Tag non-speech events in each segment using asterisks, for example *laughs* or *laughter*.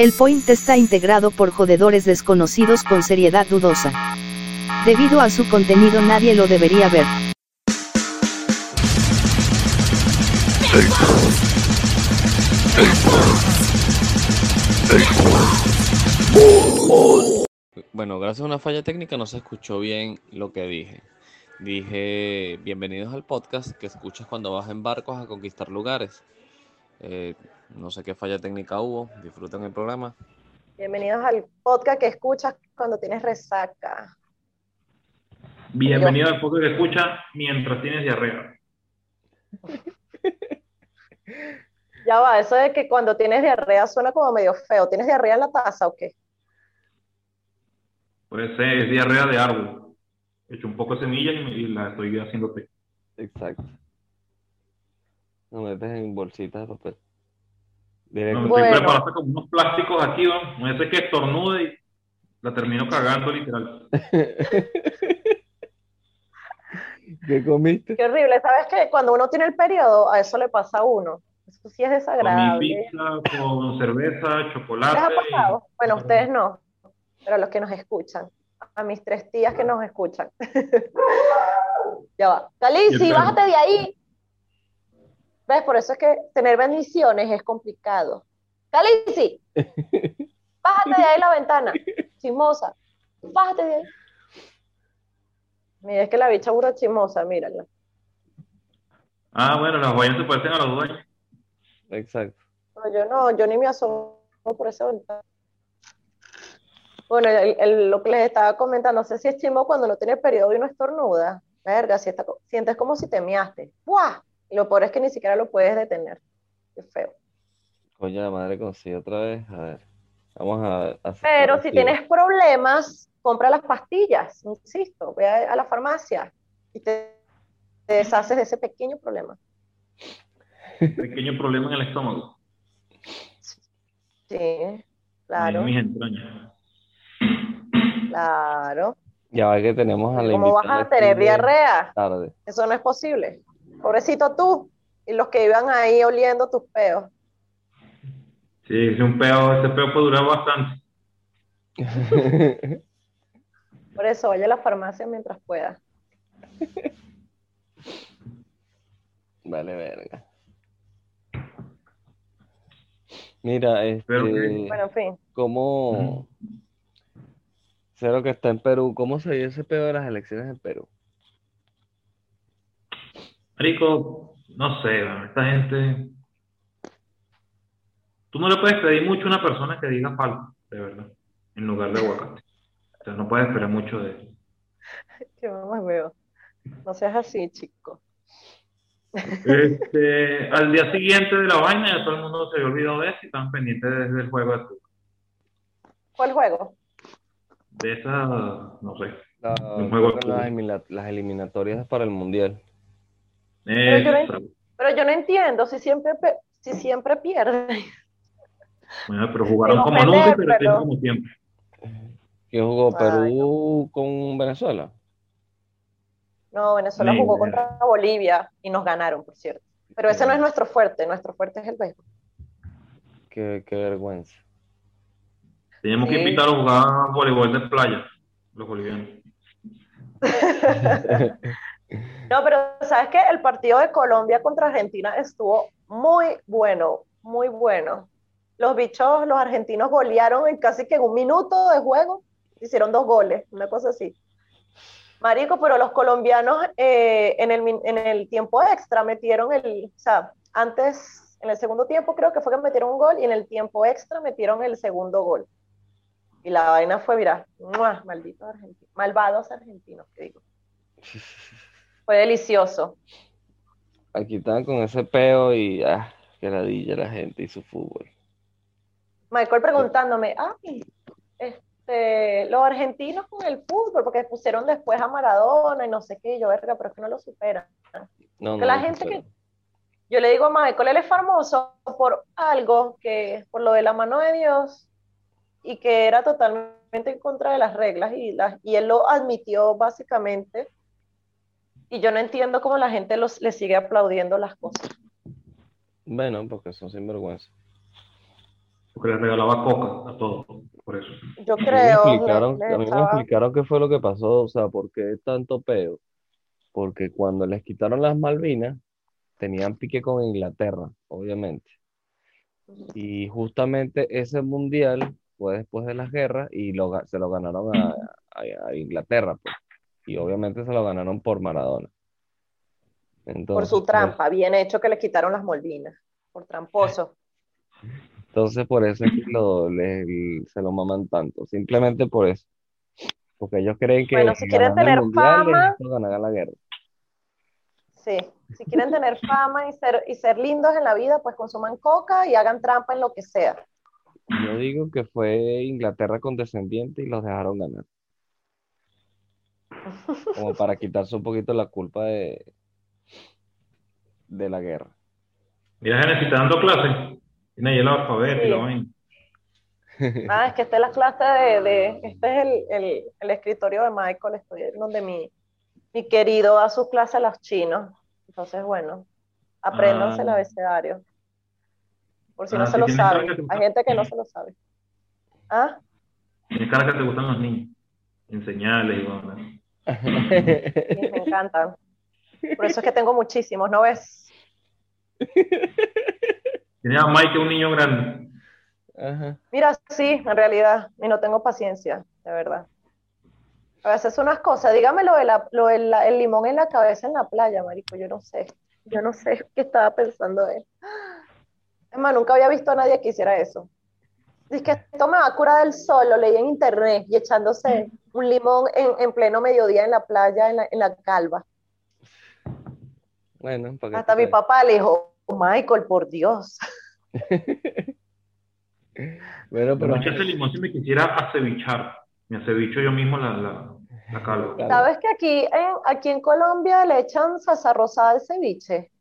El point está integrado por jodedores desconocidos con seriedad dudosa. Debido a su contenido nadie lo debería ver. Bueno, gracias a una falla técnica no se escuchó bien lo que dije. Dije, bienvenidos al podcast que escuchas cuando vas en barcos a conquistar lugares. Eh, no sé qué falla técnica hubo, disfruten el programa. Bienvenidos al podcast que escuchas cuando tienes resaca. Bienvenido al podcast que escuchas mientras tienes diarrea. *laughs* Ya va, eso de que cuando tienes diarrea suena como medio feo. ¿Tienes diarrea en la taza o qué? Puede ser, es diarrea de árbol. He hecho un poco de semillas y, me- y la estoy haciendo té. Exacto. No metes en bolsitas de papel. No, me Directo. estoy Bueno. preparando como unos plásticos aquí, ¿no? No sé que estornude y la termino cagando literal. *laughs* ¿Qué comiste? Qué horrible. ¿Sabes qué? Cuando uno tiene el periodo, a eso le pasa a uno. Eso sí es Con mi desagradable. pizza, con cerveza, ¿Les chocolate. ha pasado? y- Bueno, ustedes no, pero a los que nos escuchan, a mis tres tías que nos escuchan. *laughs* ya va. El bájate de ahí. ¿Ves? Por eso es que tener bendiciones es complicado. Calici, *laughs* bájate de ahí la ventana. Chismosa, bájate de ahí. Mira, es que la bicha burda chismosa, mírala. Ah, bueno, las vainas se parecen a los dueños. Exacto. No, yo no, yo ni me asomo por esa ventana. Bueno, el- el- lo que les estaba comentando, no sé si es chimo cuando no tiene periodo y no estornuda. Verga, si está, sientes como si te measte. ¡Buah! Y lo peor es que ni siquiera lo puedes detener. Qué feo. Coño, la madre consigue otra vez. A ver. Vamos a hacer. Pero si tienes problemas, compra las pastillas, insisto, ve a, a la farmacia y te, te deshaces de ese pequeño problema. Pequeño problema en el estómago. Sí, En claro, mis entrañas. claro. Ya va que tenemos a la ¿Cómo vas a tener diarrea? Tarde. Eso no es posible. Pobrecito tú y los que iban ahí oliendo tus peos. Sí, es un peo, ese peo puede durar bastante. *laughs* Por eso vaya a la farmacia mientras pueda. Vale, verga. Mira, este, Bueno, en fin. ¿cómo, Cero que está en Perú, ¿cómo se dio ese pedo de las elecciones en Perú? Marico, no sé, esta gente. Tú no le puedes pedir mucho a una persona que diga falta, de verdad, en lugar de aguacate. O sea, no puedes esperar mucho de él. *laughs* Qué más veo. No seas así, chico. Este, *laughs* al día siguiente de la vaina, ya todo el mundo se había olvidado de eso y estaban pendientes desde el juego de fútbol. ¿Cuál juego? De esa, no sé. La- Un juego elimina- las eliminatorias para el Mundial. Pero yo no Esa. Pero yo no entiendo si siempre, si siempre pierden. Bueno, pero jugaron como nunca perdieron pero- como siempre. ¿Quién jugó Ay, Perú con Venezuela? No, Venezuela jugó contra Bolivia y nos ganaron, por cierto. Pero ese no es nuestro fuerte, nuestro fuerte es el béisbol. Qué, qué vergüenza. Teníamos que Sí. invitarlos a jugar voleibol de playa, los bolivianos. *laughs* No, pero ¿sabes qué? El partido de Colombia contra Argentina estuvo muy bueno, muy bueno. Los bichos, los argentinos golearon en casi que en un minuto de juego, hicieron dos goles, una cosa así. Marico, pero los colombianos eh, en, el, tiempo extra metieron el, o sea, antes, en el segundo tiempo creo que fue que metieron un gol y en el tiempo extra metieron el segundo gol. Y la vaina fue, mira, malditos argentinos, malvados argentinos, que digo. *laughs* Fue delicioso. Aquí están con ese peo y ah, qué ladilla la gente y su fútbol. Michael preguntándome, ay, este, los argentinos con el fútbol, porque pusieron después a Maradona y no sé qué, y yo, verga, pero es que no lo superan. No, Que no, la no, gente pero- que, yo le digo a Michael, él es famoso por algo que, por lo de la mano de Dios, y que era totalmente en contra de las reglas, y, las, y él lo admitió básicamente, y yo no entiendo cómo la gente los, le sigue aplaudiendo las cosas. Bueno, porque son sinvergüenza. porque les regalaba coca a todos, por eso. Yo A mí me creo. le- explicaron, le a mí me explicaron qué fue lo que pasó, o sea, por qué tanto peo. Porque cuando les quitaron las Malvinas, tenían pique con Inglaterra, obviamente. Y justamente ese mundial fue después de las guerras y lo, se lo ganaron a, a- a Inglaterra, pues. Y obviamente se lo ganaron por Maradona. por su pues, trampa, bien hecho que le quitaron las Malvinas, por tramposo. entonces por eso es que lo, le- se lo maman tanto, simplemente por eso. Porque ellos creen que Bueno, si quieren tener mundial fama- ganar la guerra. Sí, si quieren tener fama y ser, y ser lindos en la vida, pues consuman coca y hagan trampa en lo que sea. Yo digo que fue Inglaterra condescendiente y los dejaron ganar. Como para quitarse un poquito la culpa de, de la guerra. Mira, Genesis, está dando clases. Tiene ahí el alfabeto y Sí. la vaina. Ah, es que esta es la clase de, de- este es el, el- el escritorio de Michael, estoy donde mi, mi querido da sus clases a los chinos. Entonces, bueno, apréndanse el Ah. abecedario. Por si Ah, no sí, se lo saben. Hay gente que no se lo sabe. ¿Ah? Tienes cara que te gustan los niños. Enseñarles y bueno. Sí, me *laughs* encantan. Por eso es que tengo muchísimos, ¿no ves? Tienes a Mike, un niño grande. Ajá. Mira, sí, en realidad, y no tengo paciencia, de verdad. A veces unas cosas, dígame lo de la, lo de la- el limón en la cabeza en la playa, marico, yo no sé, yo no sé qué estaba pensando él. Es más, nunca había visto a nadie que hiciera eso. Dice que esto me va a curar del sol, lo leí en internet, y echándose un limón en, en pleno mediodía en la playa, en la, en la calva. Bueno, Hasta mi papá le dijo, Michael, por Dios. *laughs* Bueno, Pero mucho ese limón si me quisiera acevichar. Me acevicho yo mismo la, la, la calva. Claro. ¿Sabes que aquí en, aquí en Colombia le echan salsa rosada al ceviche?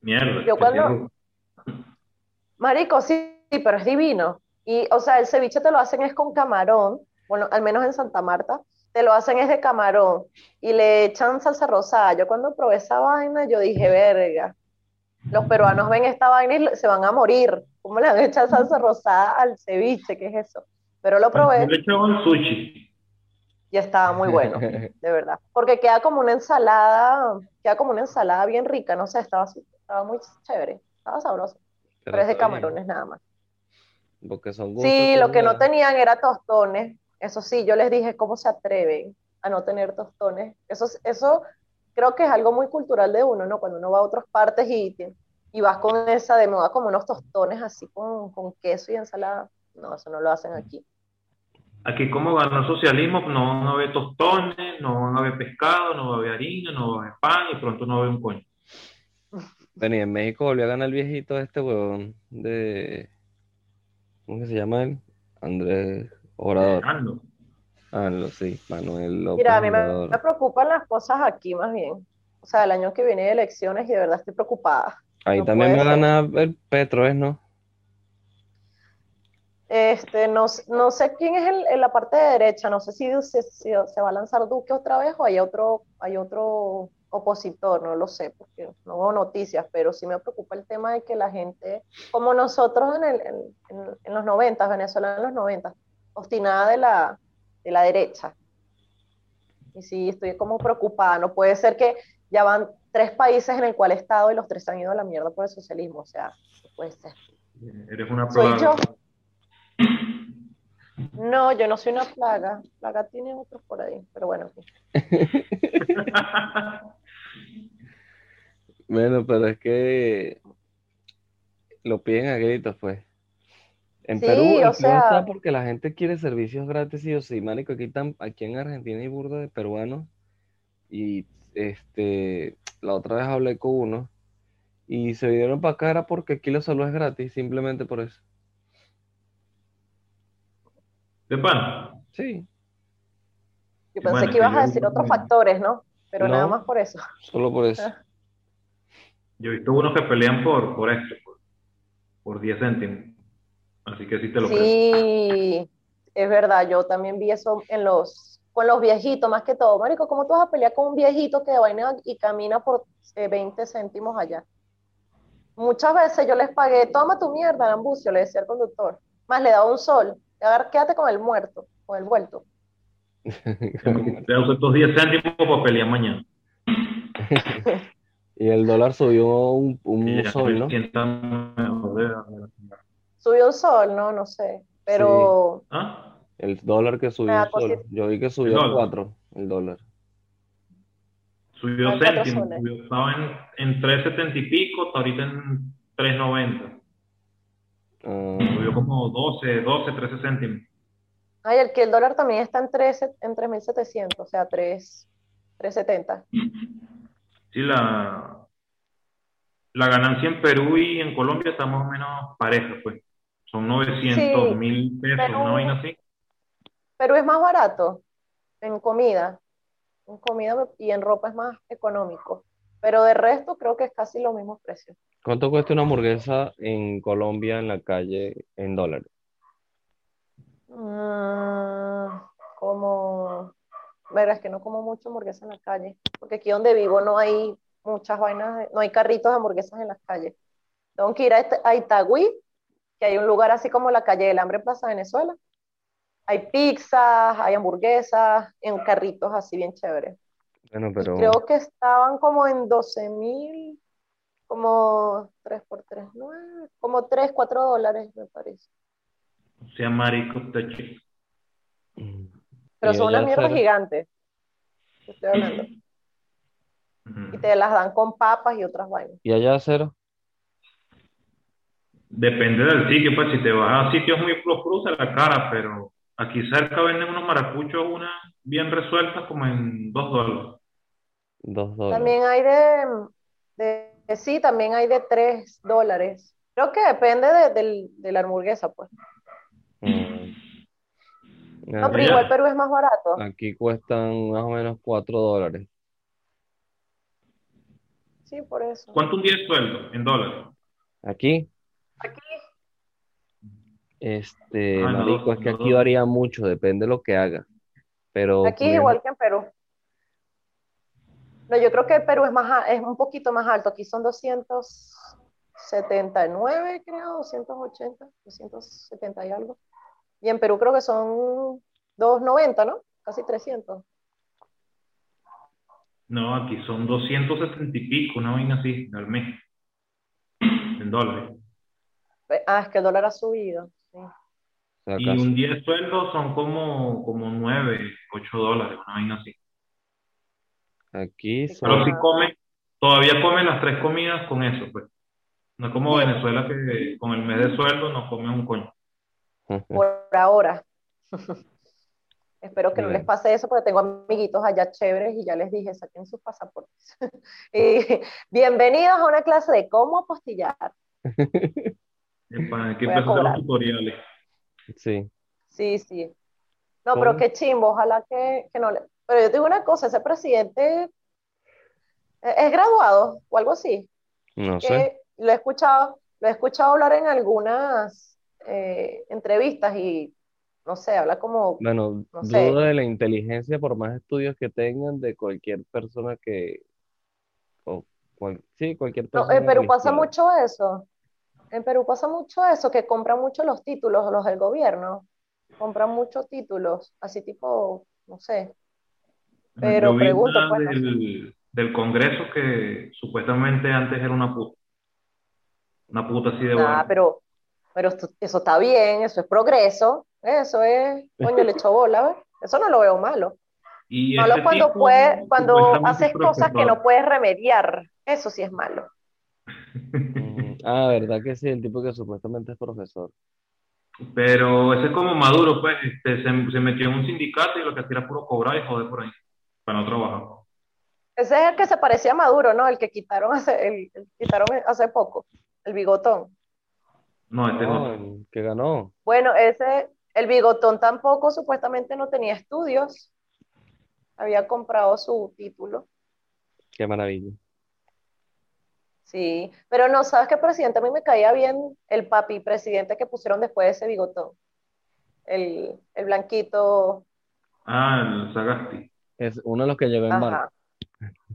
Mierda. Yo cuando-. Marico, sí, sí, pero es divino. Y, o sea, el ceviche te lo hacen es con camarón, bueno, al menos en Santa Marta, te lo hacen es de camarón y le echan salsa rosada. Yo cuando probé esa vaina, yo dije, verga, los peruanos ven esta vaina y se van a morir. ¿Cómo le han echado salsa rosada al ceviche? ¿Qué es eso? Pero lo probé le el sushi. y estaba muy bueno, de verdad. Porque queda como una ensalada, queda como una ensalada bien rica, no sé, estaba, estaba muy chévere, estaba sabroso, pero es de bien, camarones nada más. Porque son gustos Sí, lo que no tenía tenían era tostones. Eso sí, yo les dije, ¿cómo se atreven a no tener tostones? Eso, es- eso creo que es algo muy cultural de uno, ¿no? Cuando uno va a otras partes y, y vas con esa de moda como unos tostones así con, con queso y ensalada. No, eso no lo hacen aquí. Aquí como ganó el socialismo, no van a haber tostones, no van a haber pescado, no va a haber harina, no va a haber pan y pronto no va a haber un coño. Bueno, y en México volvió a ganar el viejito este huevón de... ¿Cómo que se llama él? Andrés Obrador. Ah, no. Ah, lo, sí, Manuel López Mira, a mí me, me preocupan las cosas aquí más bien. O sea, el año que viene hay elecciones y de verdad estoy preocupada. Ahí no también va a ser. ganar el Petro, ¿es, no? Este, no, no sé quién es el, en la parte de derecha, no sé si, se- si se va a lanzar Duque otra vez o hay otro, hay otro opositor, no lo sé, porque no veo noticias, pero sí me preocupa el tema de que la gente, como nosotros en, el, en, en- los 90, Venezuela en los 90, obstinada de la, de la derecha. Y sí, estoy como preocupada, no puede ser que ya van tres países en el cual he estado y los tres han ido a la mierda por el socialismo, o sea, no puede ser. Eres una Soy plaga. yo. No, yo no soy una plaga. Plaga tiene otros por ahí, pero bueno. *laughs* Bueno, pero es que lo piden a gritos, pues. En Sí, Perú, o sea- está porque la gente quiere servicios gratis, sí o sí. Marico, aquí, tan, aquí en Argentina hay burda de peruanos. Y este, la otra vez hablé con uno y se vinieron para acá era porque aquí la salud es gratis, simplemente por eso. De pan. Sí, Yo pensé Bueno, que ibas a yo- decir otros factores, ¿no? Pero No. nada más por eso. solo por eso. Yo he visto unos que pelean por, por esto, por, por 10 céntimos. Así que sí te lo creo. Sí, es verdad, yo también vi eso en los, con los viejitos, más que todo. Marico, ¿cómo tú vas a pelear con un viejito que vaina y camina por eh, 20 céntimos allá? Muchas veces yo les pagué, toma tu mierda, Lambucio, le decía al conductor. Más le daba un sol. A quédate con el muerto, con el vuelto. *laughs* Estos 10 céntimos para pelear mañana. *laughs* y el dólar subió un, un sol, ¿no? Subió un sol, no, no sé. Pero ¿Ah? El dólar que subió un sol. Yo vi que subió dólar. 4 el dólar. Subió céntimos, estaba en, en 3.70 y pico, está ahorita en 3.90. Ah, Subió como 12, 12, 13 céntimos. Ay, el que el dólar también está en 13, en 3.700, o sea, 3, 3.70. Sí, la, la ganancia en Perú y en Colombia está más o menos pareja, pues. Son 900 Sí, mil pesos, Perú- una vaina así. Pero es más barato en comida. En comida y en ropa es más económico. Pero de resto creo que es casi los mismos precios. ¿Cuánto cuesta una hamburguesa en Colombia en la calle en dólares? Mm, como, verás que no como mucho hamburguesa en la calle, porque aquí donde vivo no hay muchas vainas, de- no hay carritos de hamburguesas en las calles. Tengo que ir a, a Itagüí, que hay un lugar así como la calle del Hambre en Plaza Venezuela. Hay pizzas, hay hamburguesas, en carritos así bien chéveres. Bueno, pero creo que estaban como en 12 mil, como 3 por 3, 9, como 3, 4 dólares, me parece. O sea, marico, está chido. mm, Pero ¿y son unas mierdas gigantes. te Estoy hablando. Y te las dan con papas y otras vainas. ¿Y allá cero? Depende del sitio, pues si te vas a sitios muy a la cara, pero aquí cerca venden unos maracuchos, unas bien resueltas, como en 2 dólares. Dos dólares. También hay de, de- sí, también hay de 3 dólares. Creo que depende de, del- de la hamburguesa, pues. Mm. No, Ah, pero igual Perú es más barato. Aquí cuestan más o menos 4 dólares. Sí, por eso. ¿Cuánto un día es sueldo en dólares? Aquí, Aquí, este, Ah, no, marico, es que no, aquí no. varía mucho, depende de lo que haga. Pero aquí es igual que en Perú. No, yo creo que el Perú es más, es un poquito más alto. Aquí son 279, creo, 280, 270 y algo. Y en Perú creo que son 290, ¿no? Casi 300. No, aquí son 270 y pico, una vaina así, al mes. En dólares. Ah, es que el dólar ha subido. sí. Y un día de sueldo son como, como 9, 8 dólares, una vaina así. aquí Sí, son, Pero si comen, todavía comen las tres comidas con eso, pues. No es como Sí. Venezuela que con el mes de sueldo no comen un coño. Por ahora. *laughs* Espero que no les pase eso porque tengo amiguitos allá chéveres y ya les dije, saquen sus pasaportes. *laughs* Y bienvenidos a una clase de cómo apostillar. *laughs* Epa, que los tutoriales. sí. Sí, sí. No, pero ¿Cómo? qué chimbo, ojalá que, que no le... Pero yo te digo una cosa, ese presidente eh, es graduado o algo así. No sé. lo he escuchado, lo he escuchado hablar en algunas eh, entrevistas y no sé, habla como, Bueno, no sé. dudo de la inteligencia por más estudios que tengan de cualquier persona que, o cual- sí, cualquier no, persona en Perú pasa mucho eso. En Perú pasa mucho eso, que compran mucho los títulos, los del gobierno. Compran muchos títulos, así tipo, no sé. Pero Yo vi pregunto, una pues, no del, del Congreso que supuestamente antes era una puta. Una puta así de Nah, buena. pero, pero esto- eso está bien, eso es progreso. Eso es, coño, le *laughs* echó bola, ¿ves? Eso no lo veo malo. Y Malo cuando tipo, puede, cuando haces cosas que no puedes remediar. Eso sí es malo. *laughs* Mm, Ah, verdad que sí, el tipo que supuestamente es profesor. Pero ese es como Maduro, pues, este, se, se metió en un sindicato y lo que hacía era puro cobrar y joder por ahí, para no trabajar. Ese es el que se parecía a Maduro, ¿no? El que quitaron hace, el, el que quitaron hace poco, el bigotón. No, este es No, otro. el que ganó. Bueno, ese, el bigotón tampoco supuestamente no tenía estudios. Había comprado su título. Qué maravilla. Sí, pero no, ¿sabes qué presidente? A mí me caía bien el papi presidente que pusieron después de ese bigotón. El, el blanquito. Ah, el Sagasti. Es uno de los que llegó en barco. Ajá.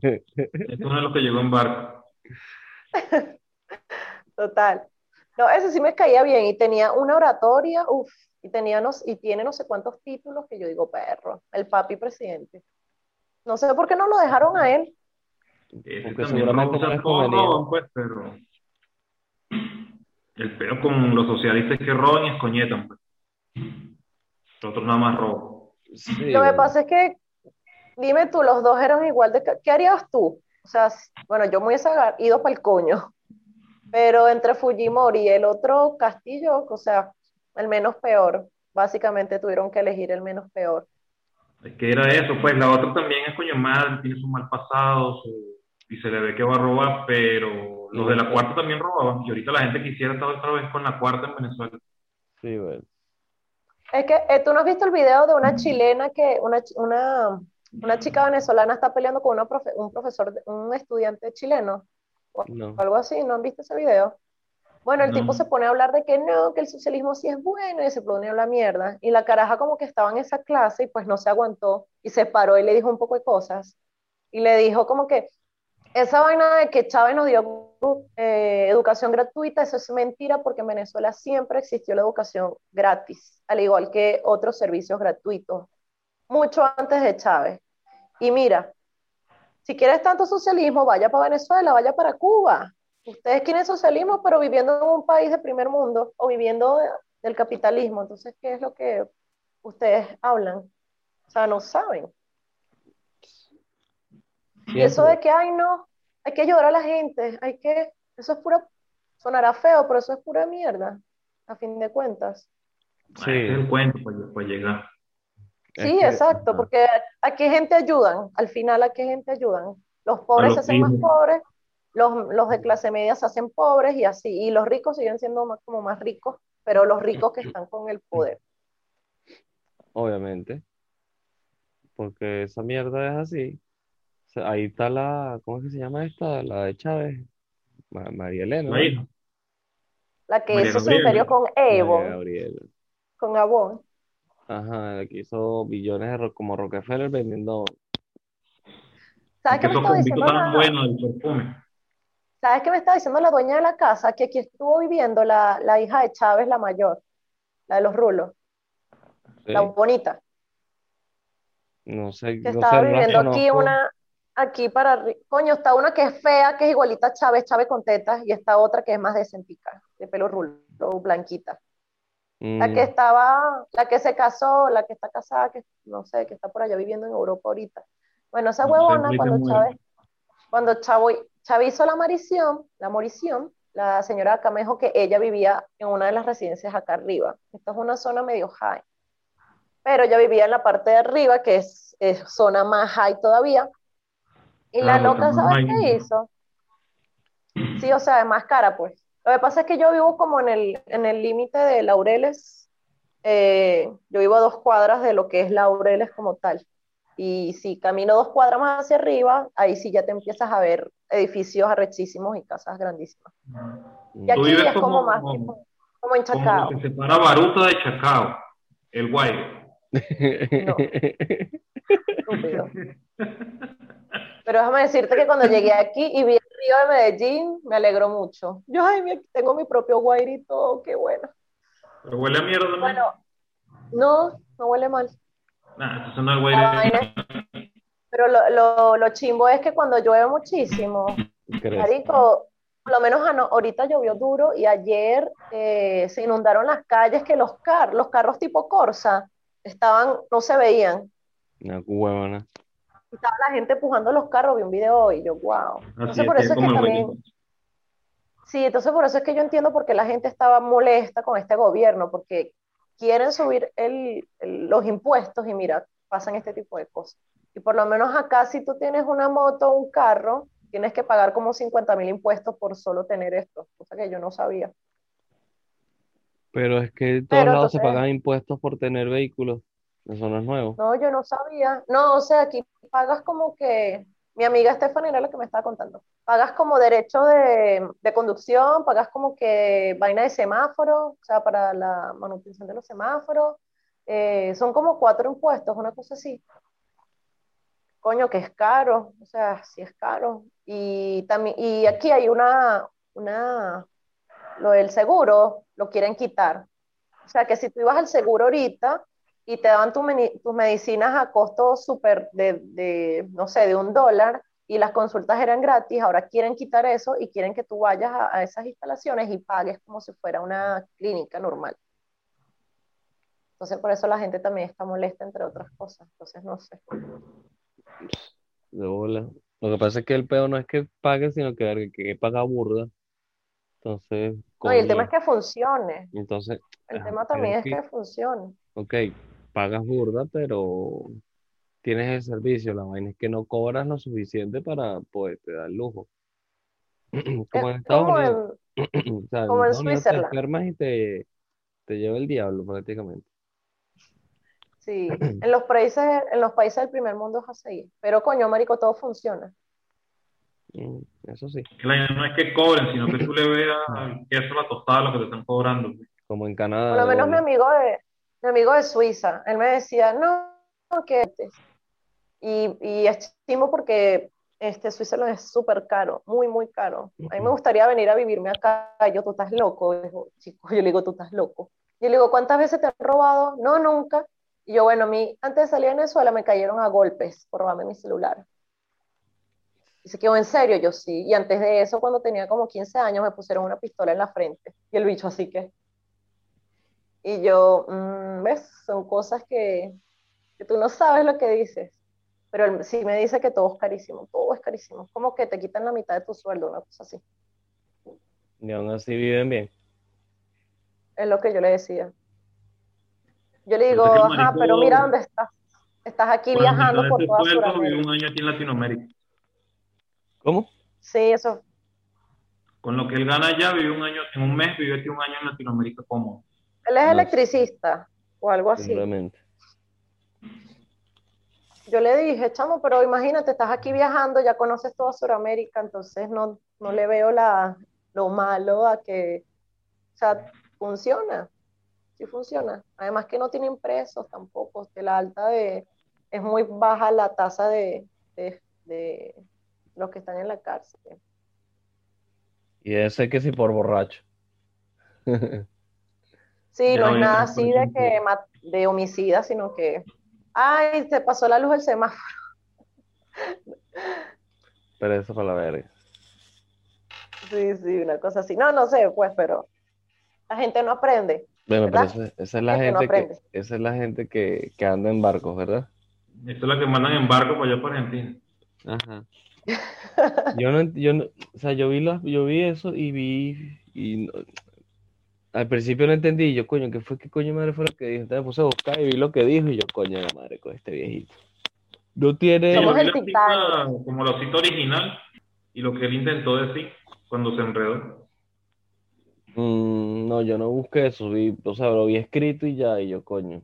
Es uno de los que llegó en barco. *laughs* Total. No, ese sí me caía bien y tenía una oratoria, uff, y, tenía y tiene no sé cuántos títulos que yo digo, perro, el papi presidente. No sé por qué no lo dejaron a él. Porque seguramente no es pues, pero el peor con los socialistas que roban y escoñetan. Pues. Los otros nada más roban. Lo que pasa es que, dime tú, los dos eran igual de... ¿Qué harías tú? O sea, bueno, yo me hubiese ido para el coño, pero entre Fujimori y el otro Castillo, o sea, el menos peor, básicamente tuvieron que elegir el menos peor. Es que era eso, pues la otra también es coño mal, tiene su mal pasado y se le ve que va a robar, pero los de la cuarta también robaban y ahorita la gente quisiera estar otra vez con la cuarta en Venezuela. Sí, bueno. Es que eh, tú no has visto el video de una chilena que, una, una, una chica venezolana está peleando con un profesor, un estudiante chileno, o algo así, ¿no han visto ese video? Bueno, el tipo se pone a hablar de que no, que el socialismo sí es bueno y se pone a la mierda. Y la caraja como que estaba en esa clase y pues no se aguantó y se paró y le dijo un poco de cosas. Y le dijo como que esa vaina de que Chávez nos dio eh, educación gratuita, eso es mentira porque en Venezuela siempre existió la educación gratis, al igual que otros servicios gratuitos, mucho antes de Chávez. Y mira, si quieres tanto socialismo, vaya para Venezuela, vaya para Cuba, ustedes quieren socialismo, pero viviendo en un país de primer mundo o viviendo del capitalismo. Entonces, ¿qué es lo que ustedes hablan? O sea, no saben. Y eso de que, ay, no, hay que ayudar a la gente, hay que, eso es pura, sonará feo, pero eso es pura mierda, a fin de cuentas. Sí, es el cuento para, llegar. Sí, exacto, porque aquí gente ayudan, al final aquí gente ayudan. Los pobres se hacen más pobres los, de clase media se hacen pobres y así, y los ricos siguen siendo más, como más ricos, pero los ricos que están con el poder. Obviamente. Porque esa mierda es así. ahí está la, ¿cómo es que se llama esta? La de Chávez. María Elena. La que hizo su imperio con Evo. Con Avon. Ajá, que hizo billones de, como Rockefeller vendiendo. ¿Sabes qué me estaba diciendo? tan bueno el perfume. ¿Sabes qué me está diciendo la dueña de la casa? Que aquí estuvo viviendo la, la hija de Chávez, la mayor, la de los rulos, la bonita. No sé. Que estaba viviendo aquí una, aquí para, coño, está una que es fea, que es igualita a Chávez, Chávez con tetas, y está otra que es más decentica, de pelo rulo, blanquita. La que mm. estaba, la que se casó, la que está casada, que no sé, que está por allá viviendo en Europa ahorita. Bueno, esa huevona, cuando Chávez, cuando Chavo, Chávez hizo la marición, la morición, la señora Camejo, que ella vivía en una de las residencias acá arriba. Esta es una zona medio high. Pero ella vivía en la parte de arriba, que es, zona más high todavía. Y la loca, ¿sabes qué hizo? Sí, o sea, es más cara, pues. Lo que pasa es que yo vivo como en el en el límite de Laureles. Eh, yo vivo a dos cuadras de lo que es Laureles como tal. Y si camino dos cuadras más hacia arriba, ahí sí ya te empiezas a ver edificios arrechísimos y casas grandísimas. Y aquí es como, más como, como en Chacao. Como se separa Baruta de Chacao, el guay. No. *laughs* *laughs* Pero déjame decirte que cuando llegué aquí y vi el río de Medellín, me alegró mucho. Yo, ay, tengo mi propio guairito, qué bueno. Pero huele a mierda también. Bueno, no, no huele mal. Pero lo, lo, lo, chimbo es que cuando llueve muchísimo, marico, por lo menos ahorita llovió duro y ayer eh, se inundaron las calles que los, car los carros tipo Corsa estaban, no se veían. Una huevona. Estaba la gente empujando los carros, vi un video hoy, yo, wow. Entonces por eso es que también... Sí, entonces por eso es que yo entiendo por qué la gente estaba molesta con este gobierno, porque quieren subir el, los impuestos y mira, pasan este tipo de cosas. Y por lo menos acá, si tú tienes una moto o un carro, tienes que pagar como 50 mil impuestos por solo tener esto, cosa que yo no sabía. Pero es que en todos lados se pagan impuestos por tener vehículos. Eso no es nuevo. No, yo no sabía. No, o sea, aquí pagas como que mi amiga Stephanie era la que me estaba contando. Pagas como derecho de, de, conducción, pagas como que vaina de semáforo, o sea, para la manutención de los semáforos. Eh, son como cuatro impuestos, una cosa así. Coño, que es caro, o sea, sí es caro. Y, también, y aquí hay una, una, lo del seguro, lo quieren quitar. O sea, que si tú ibas al seguro ahorita y te daban tus medicinas a costo súper de, de, no sé, de un dólar y las consultas eran gratis, ahora quieren quitar eso y quieren que tú vayas a, a esas instalaciones y pagues como si fuera una clínica normal. Entonces, por eso la gente también está molesta, entre otras cosas. Entonces, no sé. De bola. Lo que pasa es que el peor no es que pague, sino que, que paga burda. Entonces, No, y el tema es que funcione. entonces, El ah, tema también es es que, que funcione. ok, pagas burda, pero tienes el servicio. La vaina es que no cobras lo suficiente para poderte dar lujo. *clears throat* Como en Es Estados Unidos. *clears throat* O sea, como en Unidos te Switzerland. enfermas y te, te lleva el diablo prácticamente. Sí, *clears throat* en los países, en los países del primer mundo es así. Pero coño, marico, todo funciona. Mm, Eso sí. Claro, no es que cobren, sino que tú le veas al queso la tostada lo que te están cobrando. Como en Por Canadá, lo de menos mi amigo de, mi amigo de Suiza, él me decía, no, que este". Y, y es chimbo porque este, Suiza es súper caro, muy, muy caro. A mí me gustaría venir a vivirme acá. Y Yo, tú estás loco, chico. Yo le digo, tú estás loco. Yo le digo, ¿cuántas veces te han robado? No, nunca. Y yo, bueno, a mí, antes de salir a Venezuela, me cayeron a golpes por robarme mi celular. Y se quedó en serio, yo sí. Y antes de eso, cuando tenía como 15 años, me pusieron una pistola en la frente. Y el bicho así que... Y yo, mm, ¿ves? Son cosas que, que tú no sabes lo que dices. Pero él sí me dice que todo es carísimo, todo es carísimo. Como que te quitan la mitad de tu sueldo, una cosa así. Y aún así viven bien. Es lo que yo le decía. Yo le digo, ajá, pero mira dónde estás. Estás aquí viajando por toda Sudamérica. un año aquí en Latinoamérica. ¿Cómo? Sí, eso. Con lo que él gana allá, vive un año, en un mes vive aquí un año en Latinoamérica cómodo. Él es No sé. electricista o algo así. Simplemente. Yo le dije, chamo, pero imagínate, estás aquí viajando, ya conoces toda Sudamérica, entonces no, no le veo la, lo malo a que, o sea, funciona, sí funciona. Además que no tienen presos tampoco, de la alta de, es muy baja la tasa de, de, de los que están en la cárcel. Y ese que sí por borracho. *laughs* Sí, Ya, no es nada así de que de homicida, sino que, ay, se pasó la luz del semáforo. *laughs* Pero eso para la verga. Sí, sí, una cosa así. No, no sé, pues, pero la gente no aprende. Bueno, pero esa, esa es la Gente no que, esa es la gente que, que anda en barcos, ¿verdad? Esta es la que mandan en barco para allá por Argentina. Ajá. Yo no, yo no, o sea, yo vi las, yo vi eso y vi, y no- al principio no entendí, yo, coño, ¿qué fue, qué coño madre fue lo que dijo? Entonces me puse a buscar y vi lo que dijo y yo, coño, la madre con este viejito. No tiene, Somos el cita como la cita original y lo que él intentó decir cuando se enredó. Mm, no, yo no busqué eso, vi, o sea, lo vi escrito y ya, y yo, coño,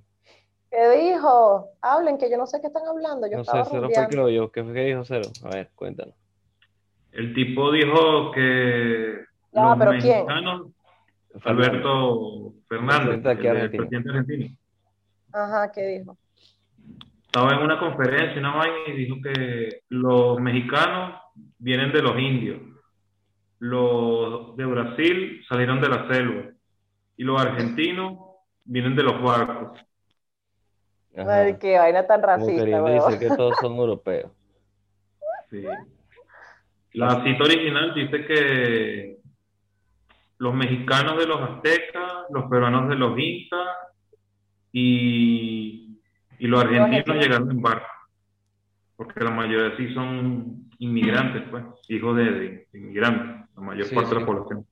¿Qué dijo? Hablen, que yo no sé qué están hablando. Yo no sé, estaba Cero fue que lo ¿qué fue que dijo Cero? A ver, cuéntanos. El tipo dijo que los pero ¿quién? Alberto Fernández, el, presidente argentino, Ajá, ¿qué dijo? estaba en una conferencia, una vaina, y dijo que los mexicanos vienen de los indios, los de Brasil salieron de la selva, y los argentinos vienen de los barcos. Ajá. Madre, qué vaina tan racista, decir que todos son europeos. Sí. La cita original dice que los mexicanos de los aztecas, los peruanos de los incas y, y los argentinos llegaron en barco. Porque la mayoría sí son inmigrantes, pues, hijos de, de inmigrantes, la mayor Sí, parte de la población.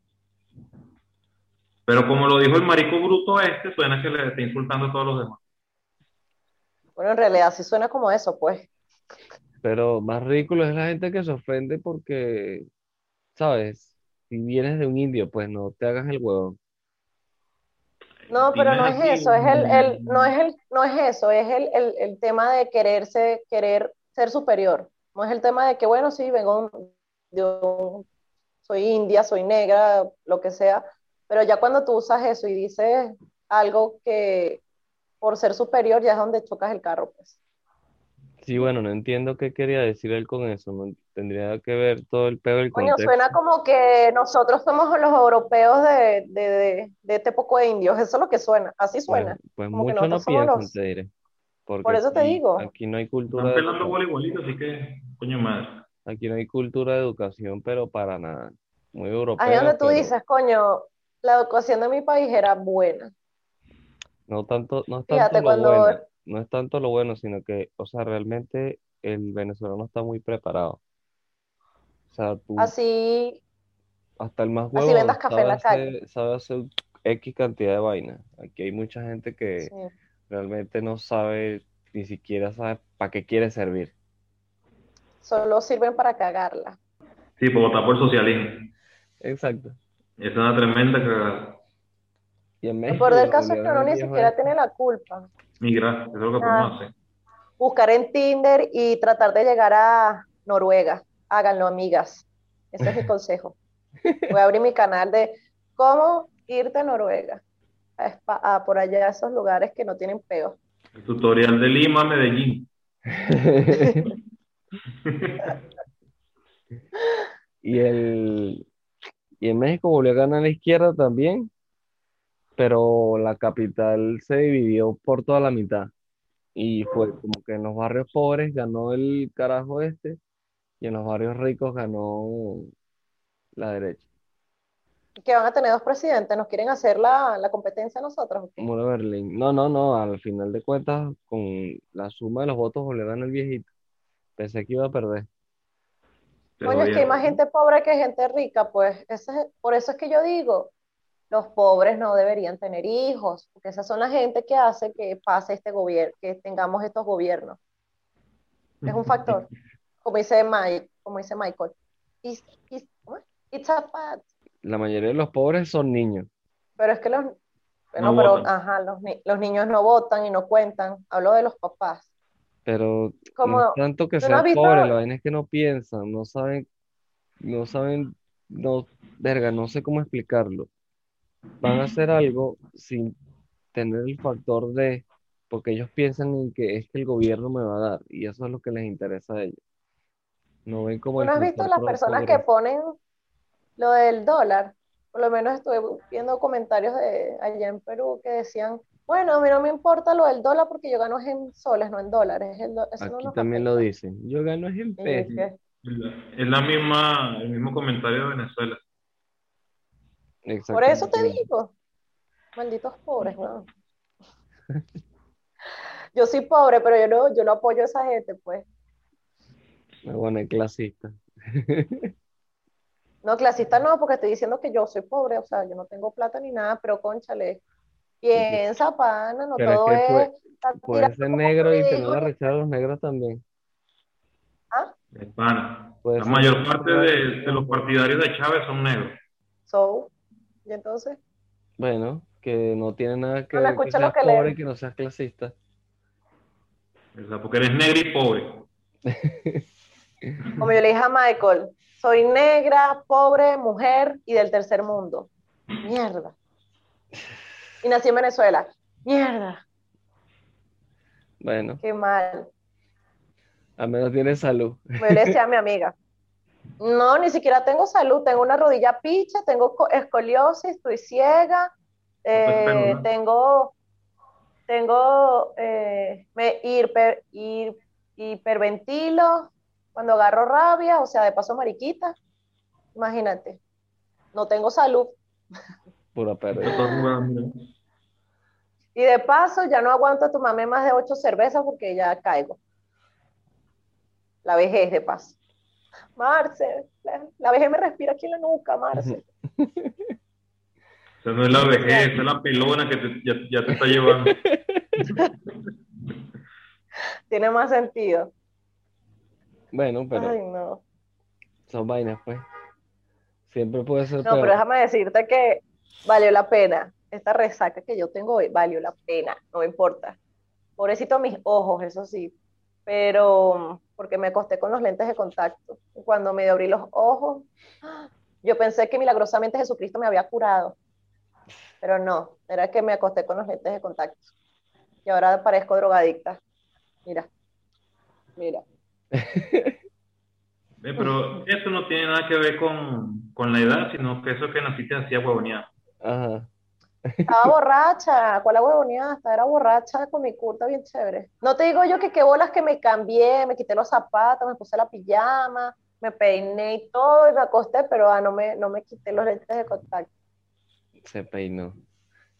Pero como lo dijo el marico bruto este, suena que le está insultando a todos los demás. Bueno, en realidad sí suena como eso, pues. Pero más ridículo es la gente que se ofende porque, ¿sabes? Si vienes de un indio, pues no te hagas el huevo. No, pero no es eso, es el, el, no es el, no es eso, es el, el, el tema de quererse, querer ser superior. No es el tema de que, bueno, sí, vengo de un- soy india, soy negra, lo que sea, pero ya cuando tú usas eso y dices algo que por ser superior ya es donde chocas el carro, pues. Sí, bueno, no entiendo qué quería decir él con eso. No tendría que ver todo el pedo del Coño, contexto. suena como que nosotros somos los europeos de, de, de, de este poco de indios. Eso es lo que suena. Así Pues, suena. pues Como que mucho no nosotros somos piensan, los- te diré. Porque Por eso te aquí- digo. Aquí no hay cultura Están de pelando educación. bola igualito, así que, coño madre. Aquí no hay cultura de educación, pero para nada. Muy Ahí europeo, donde tú pero dices, coño, la educación de mi país era buena. no tanto, no es Fíjate, tanto lo cuando- bueno, no es tanto lo bueno, sino que, o sea, realmente el venezolano está muy preparado. O sea, tú, Así, hasta el más así huevón vendas café en la sabe calle. hacer, sabe hacer X cantidad de vainas. Aquí hay mucha gente que sí. realmente no sabe, ni siquiera sabe para qué quiere servir. Solo sirven para cagarla. Sí, por votar por socialismo. Exacto. Esa es una tremenda cagada. Y en México peor del lo caso es que uno ni siquiera tiene la culpa. Migrar, eso es lo que Ah. podemos hacer. Buscar en Tinder y tratar de llegar a Noruega. Háganlo, amigas. Ese es mi *laughs* consejo. Voy a abrir mi canal de cómo irte a Noruega. A, Espa- a por allá, a esos lugares que no tienen peo. El tutorial de Lima a Medellín. *laughs* Y el y en México volvió a ganar la izquierda también, pero la capital se dividió por toda la mitad. Y fue como que en los barrios pobres ganó el carajo este, y en los barrios ricos ganó la derecha. Que van a tener dos presidentes. ¿Nos quieren hacer la, la competencia a nosotros? o qué? Muro de Berlín. No, no, no, al final de cuentas, con la suma de los votos a ganar el viejito. Pensé que iba a perder. Coño, es que hay más gente pobre que gente rica, pues ese es- por eso es que yo digo, los pobres no deberían tener hijos, porque esas son la gente que hace que pase este gobierno, que tengamos estos gobiernos. Es un factor. Como dice Mike, como dice Michael. It's, it's-. It's a fact. La mayoría de los pobres son niños. Pero es que los, bueno, No pero, ajá, los, los niños no votan y no cuentan. Hablo de los papás. Pero Como, no es tanto que ¿tú no sean pobres, la vaina es que no piensan, no saben, no saben, no, verga, no sé cómo explicarlo. Van a hacer *laughs* algo sin tener el factor de, porque ellos piensan en que es que el gobierno me va a dar, y eso es lo que les interesa a ellos. No ven como ¿Tú el no has visto las personas que ponen lo del dólar? Por lo menos estuve viendo comentarios de allá en Perú que decían, bueno, a mí no me importa lo del dólar porque yo gano es en soles, no en dólares. El do- eso no Aquí también lo afecta". dicen. Yo gano es en pesos. Es la misma, el mismo comentario de Venezuela. Por eso te digo, malditos pobres, weón. Yo soy pobre, pero yo no, yo no apoyo a esa gente, pues. Me voy a poner clasista. No, clasista no, porque estoy diciendo que yo soy pobre, o sea, yo no tengo plata ni nada, pero conchale, piensa, pana, no Pero es todo que es puede- ser negro y tener conejos. la rechazada los negros también. ¿Ah? Es pana. La mayor parte de, de los partidarios de Chávez son negros. So, y entonces, Bueno, que no tiene nada que No ver que lo seas que pobre lee. y que no seas clasista. ¿verdad? Porque eres negro y pobre. *laughs* como yo le dije a Michael, soy negra, pobre, mujer y del tercer mundo. Mierda. Y nací en Venezuela. Mierda, Bueno, qué mal. al menos tienes salud. Me le decía a *laughs* mi amiga. No, ni siquiera tengo salud, tengo una rodilla picha, tengo co- escoliosis, estoy ciega, eh, tengo, tengo, eh, me hiper- hiperventilo cuando agarro rabia, o sea, de paso mariquita, imagínate, no tengo salud. Pura pérdida. Y de paso ya no aguanto tomarme más de ocho cervezas porque ya caigo. La vejez de paso. Marce, la, la vejez me respira aquí en la nuca, Marce. O sea, no es la vejez, esa es la pelona que te- ya, ya te está llevando. *laughs* Tiene más sentido. Bueno, pero Ay, no. son vainas, pues. Siempre puede ser No, peor. pero déjame decirte que valió la pena. Esta resaca que yo tengo hoy valió la pena, no me importa. Pobrecito mis ojos, eso sí. Pero porque me acosté con los lentes de contacto. Y cuando me abrí los ojos, yo pensé que milagrosamente Jesucristo me había curado. Pero no, era que me acosté con los lentes de contacto. Y ahora parezco drogadicta. Mira. Mira. *laughs* pero eso no tiene nada que ver con, con la edad, sino que eso que naciste hacía huevonear. Ajá. Estaba *laughs* borracha, ¿cuál la huevoneada? Era borracha con mi curta bien chévere. No te digo yo que qué bolas que me cambié, me quité los zapatos, me puse la pijama, me peiné y todo y me acosté, pero ah, no, me, no me quité los lentes de contacto. Se peinó.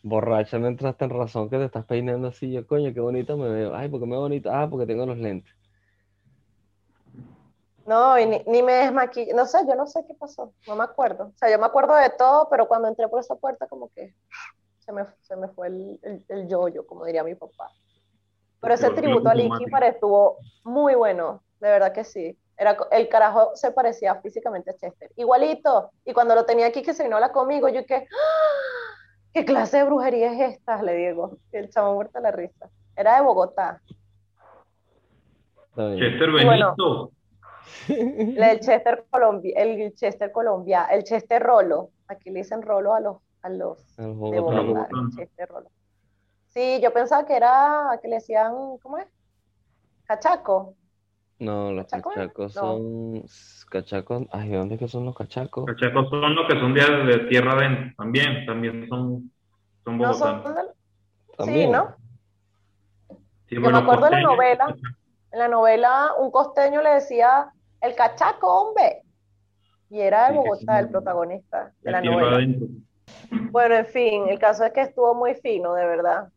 Borracha no entraste en razón que te estás peinando así. Yo, coño, qué bonita me veo. Ay, porque me veo bonita. Ah, porque tengo los lentes. No, y ni, ni me desmaquillé. No sé, yo no sé qué pasó. No me acuerdo. O sea, yo me acuerdo de todo, pero cuando entré por esa puerta, como que se me, se me fue el, el, el yoyo, como diría mi papá. Pero ese tributo a Licky estuvo muy bueno, de verdad que sí. Era, el carajo se parecía físicamente a Chester, igualito. Y cuando lo tenía aquí que se vino a hablar conmigo, yo que, ¡Ah! ¿qué clase de brujería es esta? Le digo. el chamo muerto la risa. Era de Bogotá. Chester Benito. El Chester Colombia, el Chester Colombia, el Chester Rolo. Aquí le dicen Rolo a los, a los de Bogotá, Chester Rolo. Sí, yo pensaba que era, que le decían, ¿cómo es? Cachaco. No, los cachacos son. Cachacos. Ay, ¿de dónde que son los cachacos? Cachacos son los que son de, de tierra adentro. También, también son, son bogotanos. Sí, ¿no? Sí, Yo me acuerdo de la novela. En la novela, un costeño le decía el cachaco, hombre. Y era de Bogotá, el protagonista de la novela. Bueno, en fin, el caso es que estuvo muy fino, de verdad.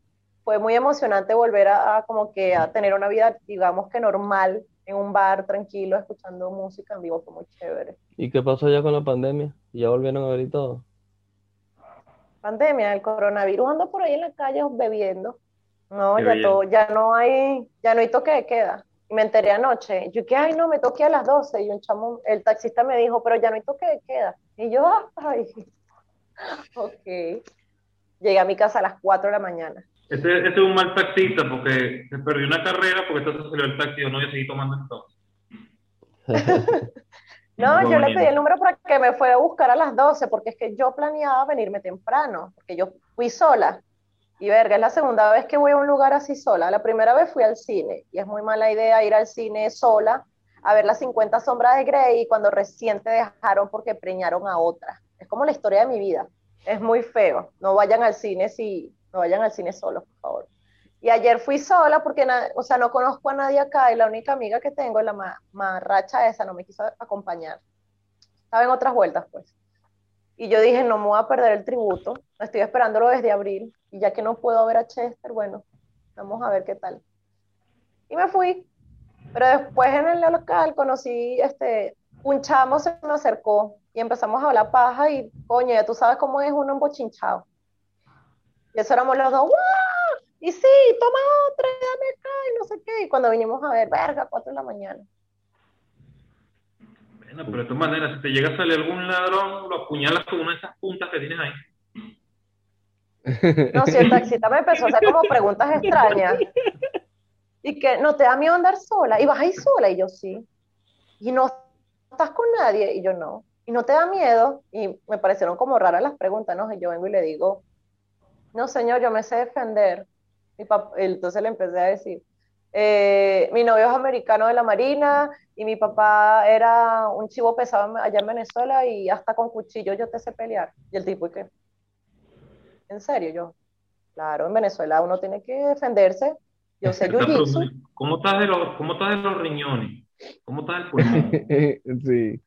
Fue muy emocionante volver a, a como que a tener una vida, digamos que normal, en un bar tranquilo escuchando música en vivo, fue muy chévere. ¿Y qué pasó ya con la pandemia? ¿Ya volvieron a ver y todo? Pandemia, el coronavirus anda por ahí en la calle bebiendo. No, ya todo, ya no hay, ya no hay toque de queda. Y me enteré anoche. Yo que, ay, no, me toqué a las 12. Y un chamo, el taxista me dijo, pero ya no hay toque de queda. Y yo, ay, *laughs* ok. Llegué a mi casa a las 4 de la mañana. Ese, es un mal taxista porque se perdió una carrera porque entonces salió el taxi y no voy a seguir tomando entonces. *laughs* no, yo le pedí el número para que me fuera a buscar a las 12 porque es que yo planeaba venirme temprano, porque yo fui sola. Y verga, es la segunda vez que voy a un lugar así sola. La primera vez fui al cine y es muy mala idea ir al cine sola a ver las 50 sombras de Grey cuando recién te dejaron porque preñaron a otra. Es como la historia de mi vida. Es muy feo. No vayan al cine si, no vayan al cine solos, por favor. Y ayer fui sola porque, o sea, no conozco a nadie acá y la única amiga que tengo la marracha esa, no me quiso acompañar. Estaba otras vueltas, pues. Y yo dije, no me voy a perder el tributo, estoy esperándolo desde abril, y ya que no puedo ver a Chester, bueno, vamos a ver qué tal. Y me fui. Pero después en el local conocí, este, un chamo se me acercó y empezamos a hablar paja y, coño, ya tú sabes cómo es uno embochinchado. Y eso éramos los dos, ¡wow! Y sí, toma otra, dame acá, y no sé qué. Y cuando vinimos a ver, verga, cuatro de la mañana. Bueno, pero de todas maneras, si te llega a salir algún ladrón, lo apuñalas con una de esas puntas que tienes ahí. No, si el taxista me empezó a hacer como preguntas extrañas. Y que no te da miedo andar sola. Y vas ahí sola. Y yo sí. Y no estás con nadie. Y yo no. Y no te da miedo. Y me parecieron como raras las preguntas, ¿no? Y yo vengo y le digo, no señor, yo me sé defender. Entonces le empecé a decir, eh, mi novio es americano de la Marina y mi papá era un chivo pesado allá en Venezuela y hasta con cuchillo yo te sé pelear. Y el tipo, ¿y qué? ¿En serio? Yo, claro, en Venezuela uno tiene que defenderse. Yo sé *laughs* jiu-jitsu. ¿Cómo estás de los, cómo estás de los riñones? ¿Cómo estás del pulmón? *laughs* sí.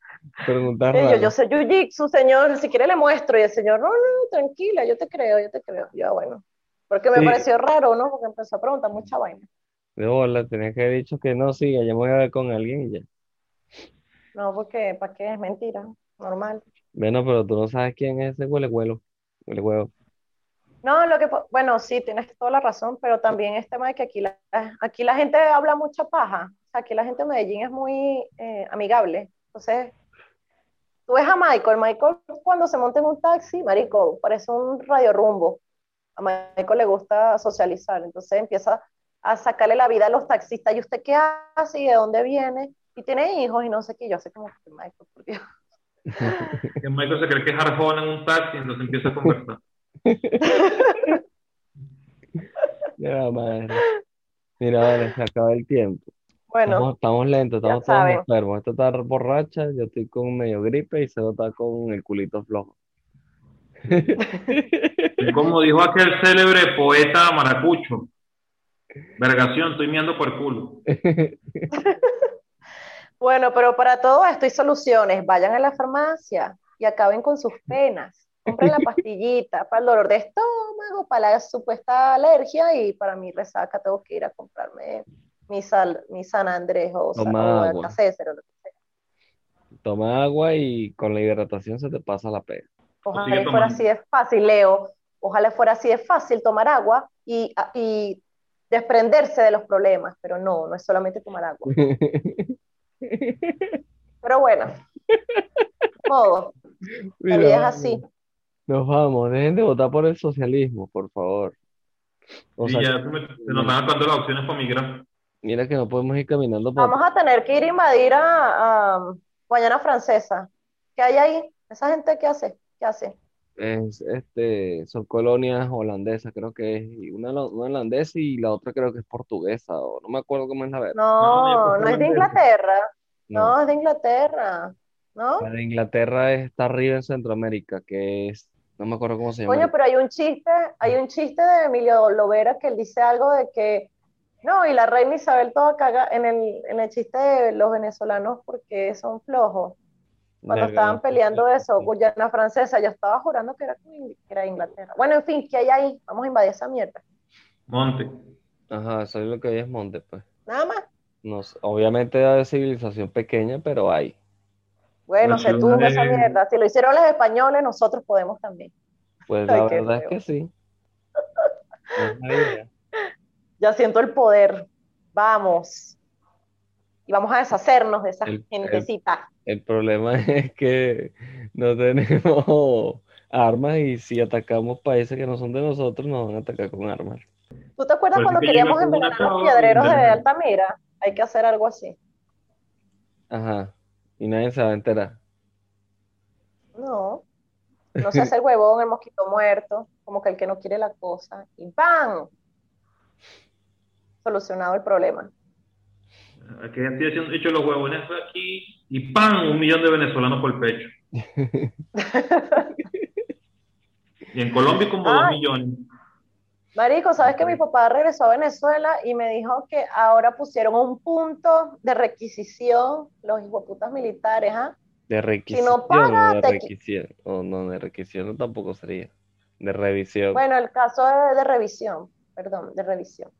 Preguntar yo, yo sé jiu-jitsu, señor, si quiere le muestro. Y el señor, no, no, tranquila, yo te creo, yo te creo. Ya, bueno. Porque me pareció raro, ¿no? Porque empezó a preguntar mucha vaina. De bola, tenías que haber dicho que no, sí, ya me voy a ver con alguien y ya. No, porque, ¿para qué? Es mentira, normal. Bueno, pero tú no sabes quién es ese huele huelo, huele huevo. No, lo que, bueno, sí, tienes toda la razón, pero también es tema de que aquí la, aquí la gente habla mucha paja. O sea, aquí la gente de Medellín es muy eh, amigable. Entonces, Tú ves a Michael, Michael cuando se monta en un taxi, marico, parece un radio rumbo. A Michael le gusta socializar, entonces empieza a sacarle la vida a los taxistas. ¿Y usted qué hace? ¿Y de dónde viene? Y tiene hijos y no sé qué. Yo sé cómo que Michael, por Dios. *laughs* que Michael se cree que es Arjona en un taxi, entonces empieza a conversar. *laughs* Ya, madre. Mira, vale, se acaba el tiempo. Bueno, Estamos, estamos lentos, estamos todos saben. enfermos. Esta está borracha, yo estoy con medio gripe y Cero está con el culito flojo. *laughs* Como dijo aquel célebre poeta maracucho, vergación, estoy miando por culo. *laughs* Bueno, pero para todo esto hay soluciones. Vayan a la farmacia y acaben con sus penas. Compren la pastillita para el dolor de estómago, para la supuesta alergia y para mi resaca tengo que ir a comprarme mi, sal, mi San Andrés o, sa- Toma o agua. Alka-Seltzer o lo que sea. Toma agua y con la hidratación se te pasa la pega. Ojalá fuera así de fácil, Leo. Ojalá fuera así de fácil tomar agua y, y desprenderse de los problemas, pero no, no es solamente tomar agua. *laughs* Pero bueno, modo, la vida es así. Nos vamos, dejen de votar por el socialismo, por favor. O Y sea, ya se, me- se nos acabando las opciones para migrar. mira que no podemos ir caminando por... Vamos a tener que ir a invadir a, a Guayana Francesa. ¿Qué hay ahí? ¿Esa gente qué hace? ¿Qué hace? Es, este, son colonias holandesas, creo que es, una, una holandesa y la otra creo que es portuguesa, o no me acuerdo cómo es la verdad. No, No, no es de Inglaterra. No, No, es de Inglaterra. ¿No? la de Inglaterra está arriba en Centroamérica, que es, no me acuerdo cómo se llama. Coño, pero hay un chiste, hay un chiste de Emilio Lovera que él dice algo de que, no, y la reina Isabel toda caga en el, en el chiste de los venezolanos porque son flojos. Cuando Verga, estaban sé peleando eso, Guyana Francesa, yo estaba jurando que era, que era Inglaterra. Bueno, en fin, ¿qué hay ahí? Vamos a invadir esa mierda. Monte. Ajá, eso es lo que hay es monte, pues. Nada más. No obviamente hay civilización pequeña, pero hay. Bueno, se tuvo esa mierda. Si lo hicieron los españoles, nosotros podemos también. Pues *laughs* la verdad es que sí. *laughs* Ya siento el poder. Vamos. Y vamos a deshacernos de esa El- gentecita. El problema *laughs* es que no tenemos *laughs* armas y si atacamos países que no son de nosotros, nos van a atacar con armas. ¿Tú te acuerdas cuando que queríamos envenenar los piedreros de. Altamira? Hay que hacer algo así. Ajá. Y nadie se va a enterar. No. No se hace el huevón, el mosquito muerto, como que el que no quiere la cosa. Y ¡pam! Solucionado el problema. Que estoy haciendo, hecho los huevones aquí y ¡pam! Un millón de venezolanos por el pecho. *laughs* Y en Colombia como dos millones. Marico, ¿sabes que mi papá regresó a Venezuela y me dijo que ahora pusieron un punto de requisición los hijueputas militares, ¿ah? De requisición no o pagas, de te qui- requisición. O no, de requisición tampoco sería. De revisión. Bueno, el caso de, de revisión, perdón, de revisión.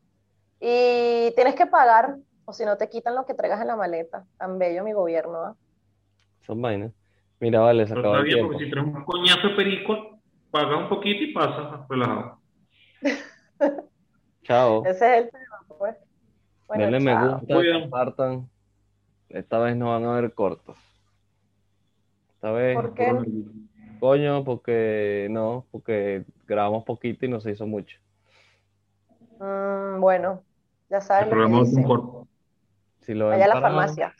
Y tienes que pagar, o si no te quitan lo que traigas en la maleta. Tan bello mi gobierno, ¿ah? Son vainas. Mira, vale, se acabó está el bien, tiempo. porque si traes un coñazo de perico, pagas un poquito y pasas relajado. *laughs* Chao. Ese es el tema, pues. Bueno, Denle me chao. gusta, compartan. Esta vez no van a haber cortos. Esta vez, ¿Por qué? coño, porque no, porque grabamos poquito y no se hizo mucho. Mm, bueno, ya saben un corto. Si lo ven Vaya a la farmacia.